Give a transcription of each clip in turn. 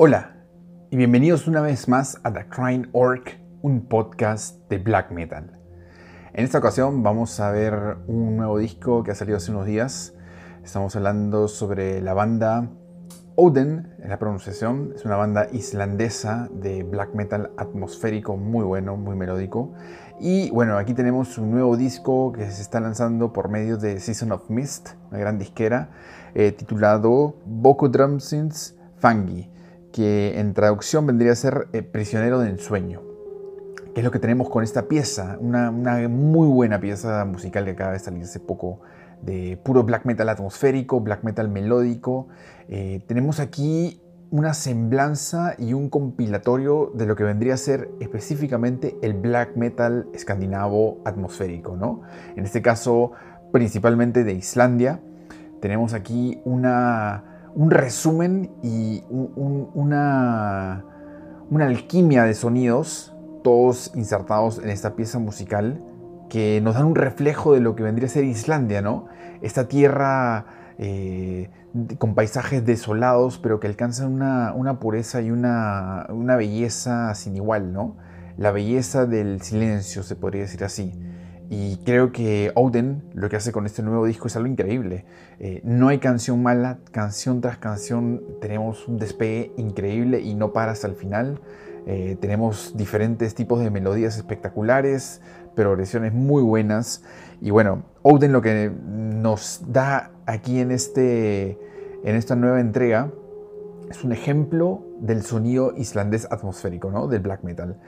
Hola y bienvenidos una vez más a The Crying Orc, un podcast de black metal. En esta ocasión vamos a ver un nuevo disco que ha salido hace unos días. Estamos hablando sobre la banda Oden, en la pronunciación. Es una banda islandesa de black metal atmosférico muy bueno, muy melódico. Y bueno, aquí tenemos un nuevo disco que se está lanzando por medio de Season of Mist, una gran disquera, eh, titulado Boku Drumsins Fangi que en traducción vendría a ser eh, Prisionero del Sueño, que es lo que tenemos con esta pieza, una, muy buena pieza musical que acaba de salir hace poco, de puro black metal atmosférico, black metal melódico. Eh, tenemos aquí una semblanza y un compilatorio de lo que vendría a ser específicamente el black metal escandinavo atmosférico, ¿no? En este caso, principalmente de Islandia. Tenemos aquí una un resumen y una, una alquimia de sonidos, todos insertados en esta pieza musical, que nos dan un reflejo de lo que vendría a ser Islandia, ¿no? Esta tierra eh, con paisajes desolados, pero que alcanzan una, pureza y una, una, belleza sin igual, ¿no? La belleza del silencio, se podría decir así. Y creo que Oden lo que hace con este nuevo disco es algo increíble. Eh, no hay canción mala, canción tras canción tenemos un despegue increíble y no para hasta el final. Eh, tenemos diferentes tipos de melodías espectaculares, progresiones muy buenas. Y bueno, Oden lo que nos da aquí en, este, en esta nueva entrega es un ejemplo del sonido islandés atmosférico, ¿no? del black metal.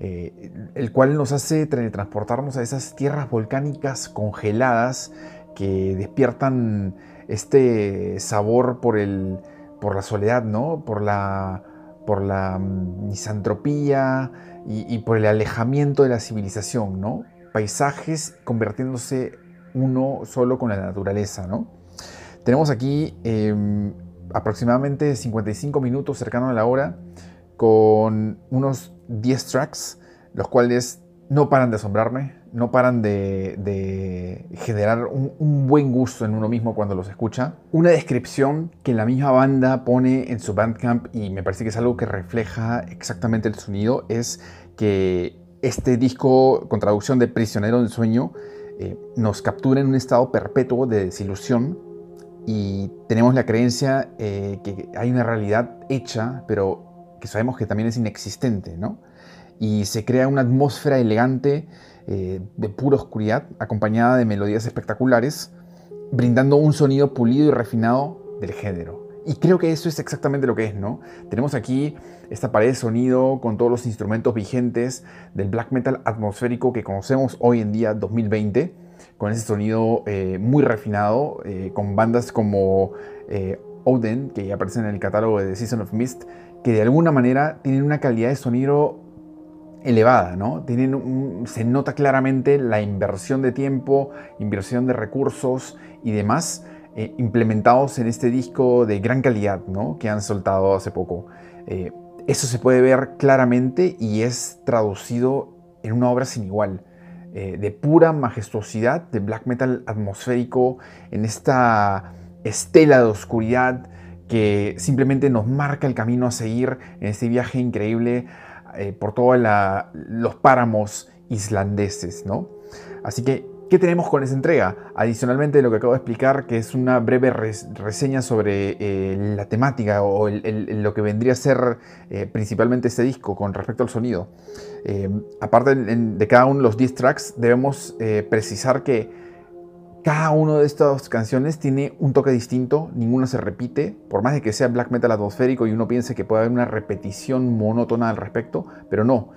Eh, el cual nos hace transportarnos a esas tierras volcánicas congeladas que despiertan este sabor por, el, por la soledad, ¿no? por, la, por la mm, misantropía y, por el alejamiento de la civilización, ¿no? paisajes convirtiéndose uno solo con la naturaleza. ¿no? Tenemos aquí em, aproximadamente 55 minutos cercano a la hora con unos 10 tracks, los cuales no paran de asombrarme, no paran de, generar un, buen gusto en uno mismo cuando los escucha. Una descripción que la misma banda pone en su Bandcamp y me parece que es algo que refleja exactamente el sonido es que este disco con traducción de Prisionero del Sueño eh, nos captura en un estado perpetuo de desilusión y tenemos la creencia eh, que hay una realidad hecha, pero que sabemos que también es inexistente, ¿no? Y se crea una atmósfera elegante eh, de pura oscuridad, acompañada de melodías espectaculares, brindando un sonido pulido y refinado del género. Y creo que eso es exactamente lo que es, ¿no? Tenemos aquí esta pared de sonido con todos los instrumentos vigentes del black metal atmosférico que conocemos hoy en día, 2020, con ese sonido eh, muy refinado, eh, con bandas como Odin, que ya aparecen en el catálogo de Season of Mist, que de alguna manera tienen una calidad de sonido elevada, ¿no? Tienen se nota claramente la inversión de tiempo, inversión de recursos y demás eh, implementados en este disco de gran calidad, ¿no? Que han soltado hace poco. Eh, eso se puede ver claramente y es traducido en una obra sin igual. Eh, de pura majestuosidad, de black metal atmosférico, en esta estela de oscuridad que simplemente nos marca el camino a seguir en este viaje increíble eh, por todos los páramos islandeses, ¿no? Así que, ¿qué tenemos con esa entrega? Adicionalmente, lo que acabo de explicar, que es una breve reseña sobre eh, la temática o lo que vendría a ser eh, principalmente este disco con respecto al sonido. aparte de cada uno de los 10 tracks, debemos precisar que cada una de estas canciones tiene un toque distinto, ninguna se repite, por más de que sea black metal atmosférico y uno piense que puede haber una repetición monótona al respecto, pero no.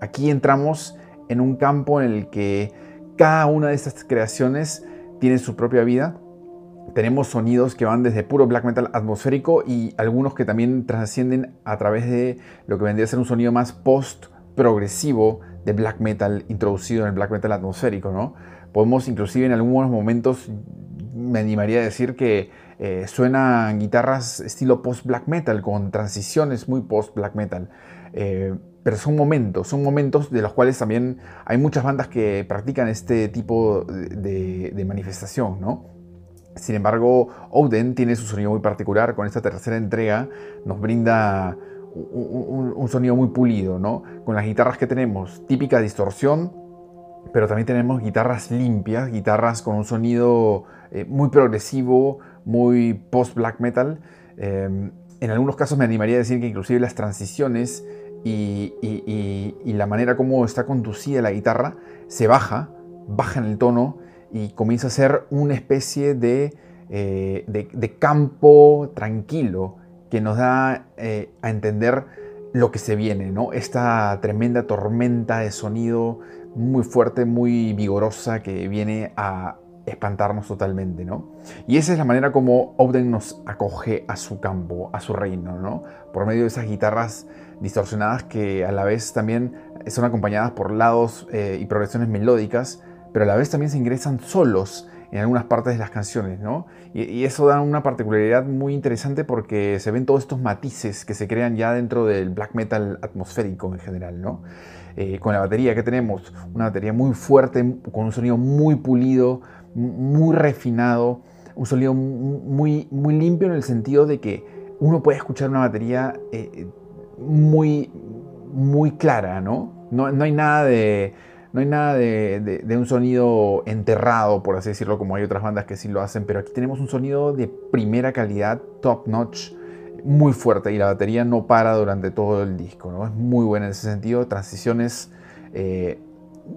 Aquí entramos en un campo en el que cada una de estas creaciones tiene su propia vida. Tenemos sonidos que van desde puro black metal atmosférico y algunos que también trascienden a través de lo que vendría a ser un sonido más post progresivo de black metal introducido en el black metal atmosférico, ¿no? Podemos inclusive en algunos momentos, me animaría a decir que eh, suenan guitarras estilo post-black metal, con transiciones muy post-black metal. Eh, pero son momentos, son momentos de los cuales también hay muchas bandas que practican este tipo de, manifestación, ¿no? Sin embargo, Oden tiene su sonido muy particular. Con esta tercera entrega nos brinda un, sonido muy pulido, ¿no? Con las guitarras que tenemos, típica distorsión, pero también tenemos guitarras limpias, guitarras con un sonido eh, muy progresivo, muy post-black metal. Em, en algunos casos me animaría a decir que inclusive las transiciones y, la manera como está conducida la guitarra se baja, baja en el tono y comienza a ser una especie de, eh, de campo tranquilo que nos da eh, a entender lo que se viene, ¿no? Esta tremenda tormenta de sonido muy fuerte, muy vigorosa que viene a espantarnos totalmente, ¿no? Y esa es la manera como Oden nos acoge a su campo, a su reino, ¿no? Por medio de esas guitarras distorsionadas que a la vez también son acompañadas por lados eh, y progresiones melódicas, pero a la vez también se ingresan solos en algunas partes de las canciones, ¿no? Y, eso da una particularidad muy interesante porque se ven todos estos matices que se crean ya dentro del black metal atmosférico en general, ¿no? Eh, con la batería que tenemos, una batería muy fuerte, con un sonido muy pulido, muy refinado, un sonido muy, muy limpio en el sentido de que uno puede escuchar una batería eh, muy, muy clara, ¿no? No, no hay nada de no hay nada de, un sonido enterrado, por así decirlo, como hay otras bandas que sí lo hacen, pero aquí tenemos un sonido de primera calidad, top notch, muy fuerte y la batería no para durante todo el disco, ¿no? Es muy buena en ese sentido, transiciones eh,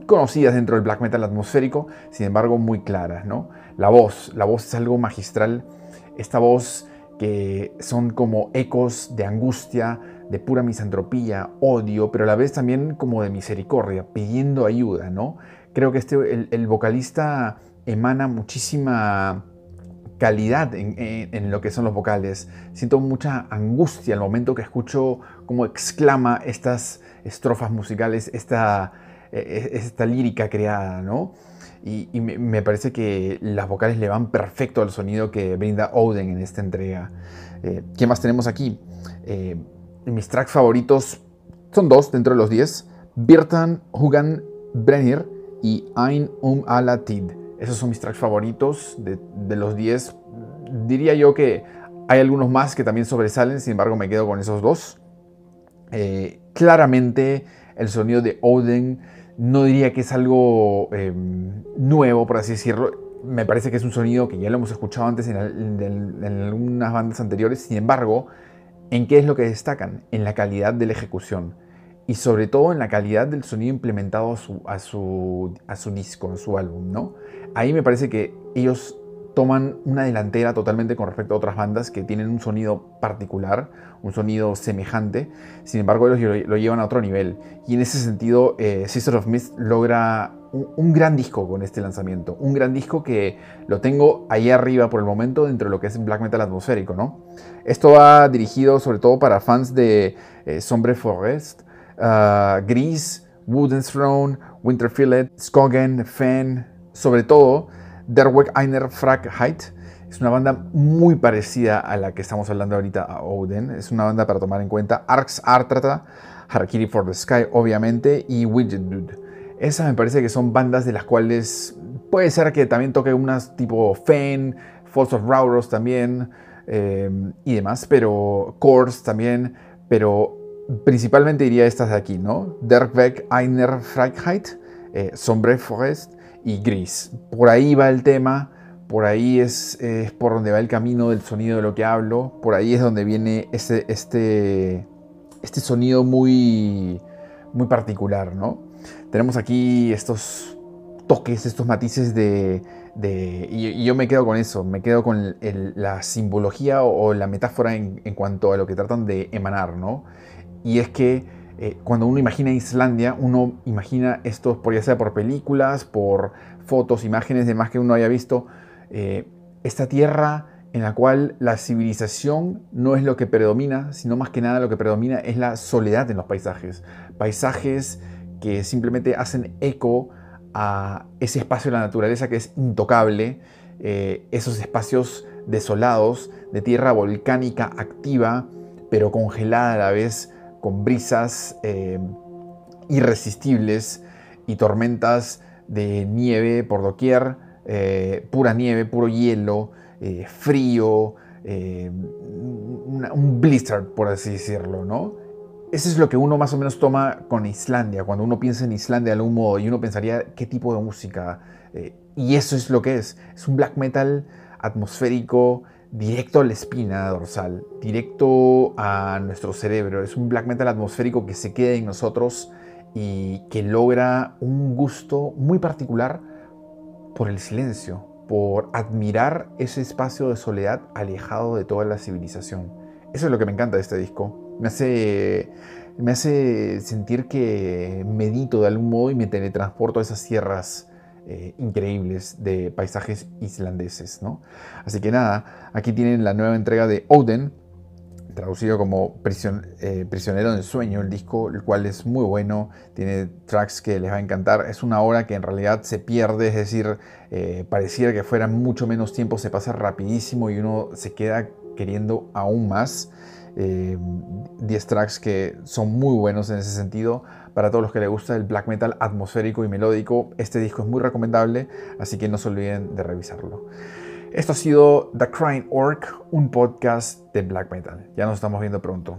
conocidas dentro del black metal atmosférico, sin embargo muy claras, ¿no? La voz, la voz es algo magistral, esta voz que son como ecos de angustia, de pura misantropía, odio, pero a la vez también como de misericordia, pidiendo ayuda, ¿no? Creo que este, el, vocalista emana muchísima calidad en, lo que son los vocales. Siento mucha angustia al momento que escucho cómo exclama estas estrofas musicales, esta, e, e, esta lírica creada, ¿no? Y, me, parece que las vocales le van perfecto al sonido que brinda Oden en esta entrega. Eh, ¿Qué más tenemos aquí? Eh, mis tracks favoritos son dos dentro de los 10. Birtan, Hugan, Brenir y Ein Um Alatid. Esos son mis tracks favoritos de, los 10. Diría yo que hay algunos más que también sobresalen, sin embargo me quedo con esos dos. Eh, claramente el sonido de Odin no diría que es algo em, nuevo, por así decirlo. Me parece que es un sonido que ya lo hemos escuchado antes en algunas bandas anteriores. Sin embargo, ¿En qué es lo que destacan? En la calidad de la ejecución y sobre todo en la calidad del sonido implementado a su, a su, a su disco, a su álbum, ¿no? Ahí me parece que ellos toman una delantera totalmente con respecto a otras bandas que tienen un sonido particular, un sonido semejante, sin embargo ellos lo, llevan a otro nivel. Y en ese sentido, eh, Sister of Mist logra un, gran disco con este lanzamiento, un gran disco que lo tengo ahí arriba por el momento dentro de lo que es black metal atmosférico, ¿no? Esto va dirigido sobre todo para fans de eh, Sombre Forest, uh, Gris, Wooden Throne, Winterfillet, Skogen, Fen, sobre todo Derweg Einer Height. Es una banda muy parecida a la que estamos hablando ahorita, a Odin. Es una banda para tomar en cuenta. Arx Artrata, Harakiri for the Sky, obviamente, y Widget Dude. Esas me parece que son bandas de las cuales puede ser que también toque unas tipo Fen, Falls of Rauros también, eh, y demás, pero Course también, pero principalmente diría estas de aquí, ¿no? Derweg Einer Freiheit, eh, Sombre Forest y gris. Por ahí va el tema, por ahí es, por donde va el camino del sonido de lo que hablo, por ahí es donde viene este, este, este sonido muy, muy particular, ¿no? Tenemos aquí estos toques, estos matices de... y, yo me quedo con eso, me quedo con la simbología o, la metáfora en, en, cuanto a lo que tratan de emanar, ¿no? Y es que eh, cuando uno imagina Islandia, uno imagina esto, por ya sea por películas, por fotos, imágenes, demás que uno haya visto, eh, esta tierra en la cual la civilización no es lo que predomina, sino más que nada lo que predomina es la soledad en los paisajes. Paisajes que simplemente hacen eco a ese espacio de la naturaleza que es intocable, eh, esos espacios desolados, de tierra volcánica activa, pero congelada a la vez con brisas eh, irresistibles y tormentas de nieve por doquier, eh, pura nieve, puro hielo, eh, frío, un blizzard, por así decirlo, ¿no? eso es lo que uno más o menos toma con Islandia. Cuando uno piensa en Islandia de algún modo y uno pensaría qué tipo de música. Y eso es lo que es. Es un black metal atmosférico, directo a la espina dorsal, directo a nuestro cerebro. Es un black metal atmosférico que se queda en nosotros y que logra un gusto muy particular por el silencio, por admirar ese espacio de soledad alejado de toda la civilización. Eso es lo que me encanta de este disco. Me hace, me hace sentir que medito de algún modo y me teletransporto a esas tierras eh, increíbles de paisajes islandeses. ¿no? Así que nada, aquí tienen la nueva entrega de Oden, traducido como eh, Prisionero del Sueño, el disco, el cual es muy bueno, tiene tracks que les va a encantar, es una hora que en realidad se pierde, es decir, eh, pareciera que fuera mucho menos tiempo, se pasa rapidísimo y uno se queda queriendo aún más. 10 eh, tracks que son muy buenos en ese sentido. Para todos los que les gusta el black metal atmosférico y melódico, este disco es muy recomendable, así que no se olviden de revisarlo. Esto ha sido The Crying Orc, un podcast de black metal. Ya nos estamos viendo pronto.